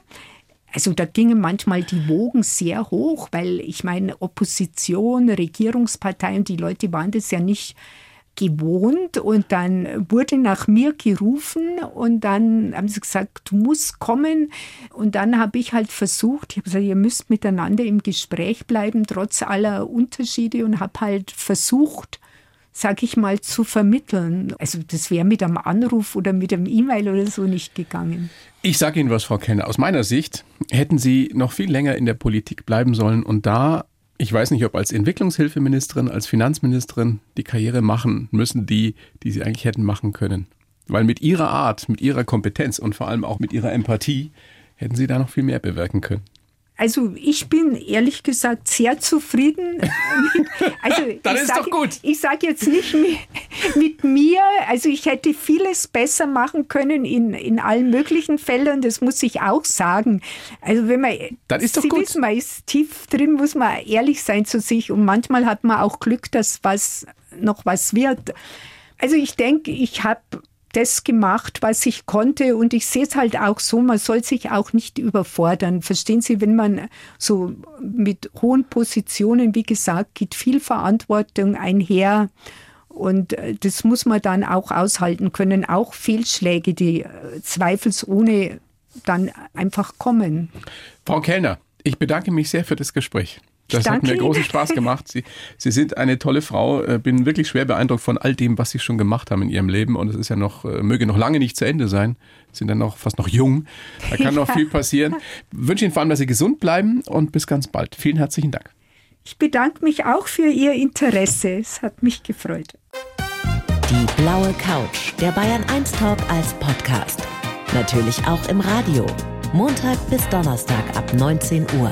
also da gingen manchmal die Wogen sehr hoch, weil ich meine, Opposition, Regierungsparteien, die Leute waren das ja nicht gewohnt und dann wurde nach mir gerufen und dann haben sie gesagt, du musst kommen und dann habe ich halt versucht, ich habe gesagt, ihr müsst miteinander im Gespräch bleiben, trotz aller Unterschiede und habe halt versucht, sag ich mal, zu vermitteln. Also das wäre mit einem Anruf oder mit einem E-Mail oder so nicht gegangen. Ich sage Ihnen was, Frau Kenner. Aus meiner Sicht hätten Sie noch viel länger in der Politik bleiben sollen und da ich weiß nicht, ob als Entwicklungshilfeministerin, als Finanzministerin die Karriere machen müssen, die, die sie eigentlich hätten machen können. Weil mit ihrer Art, mit ihrer Kompetenz und vor allem auch mit ihrer Empathie hätten sie da noch viel mehr bewirken können. Also ich bin ehrlich gesagt sehr zufrieden. *laughs* also *laughs* Dann ist sag, doch gut. Ich sage jetzt nicht mit, mit, mir, also ich hätte vieles besser machen können in, in allen möglichen Fällen, das muss ich auch sagen. Also wenn man, Dann ist doch Sie gut. wissen, man ist tief drin, muss man ehrlich sein zu sich und manchmal hat man auch Glück, dass was noch was wird. Also ich denke, ich habe das gemacht, was ich konnte. Und ich sehe es halt auch so, man soll sich auch nicht überfordern. Verstehen Sie, wenn man so mit hohen Positionen, wie gesagt, geht viel Verantwortung einher. Und äh, das muss man dann auch aushalten können, auch Fehlschläge, die äh, zweifelsohne dann einfach kommen. Frau Kellner, ich bedanke mich sehr für das Gespräch. Das hat mir großen Spaß gemacht. Sie, Sie sind eine tolle Frau. Äh, bin wirklich schwer beeindruckt von all dem, was Sie schon gemacht haben in Ihrem Leben. Und es ist ja noch, äh, möge noch lange nicht zu Ende sein. Sie sind dann noch fast noch jung. Da kann *laughs* noch viel passieren. Ich wünsche Ihnen vor allem, dass Sie gesund bleiben und bis ganz bald. Vielen herzlichen Dank. Ich bedanke mich auch für Ihr Interesse. Es hat mich gefreut. Die blaue Couch, der Bayern 1 Talk als Podcast. Natürlich auch im Radio. Montag bis Donnerstag ab 19 Uhr.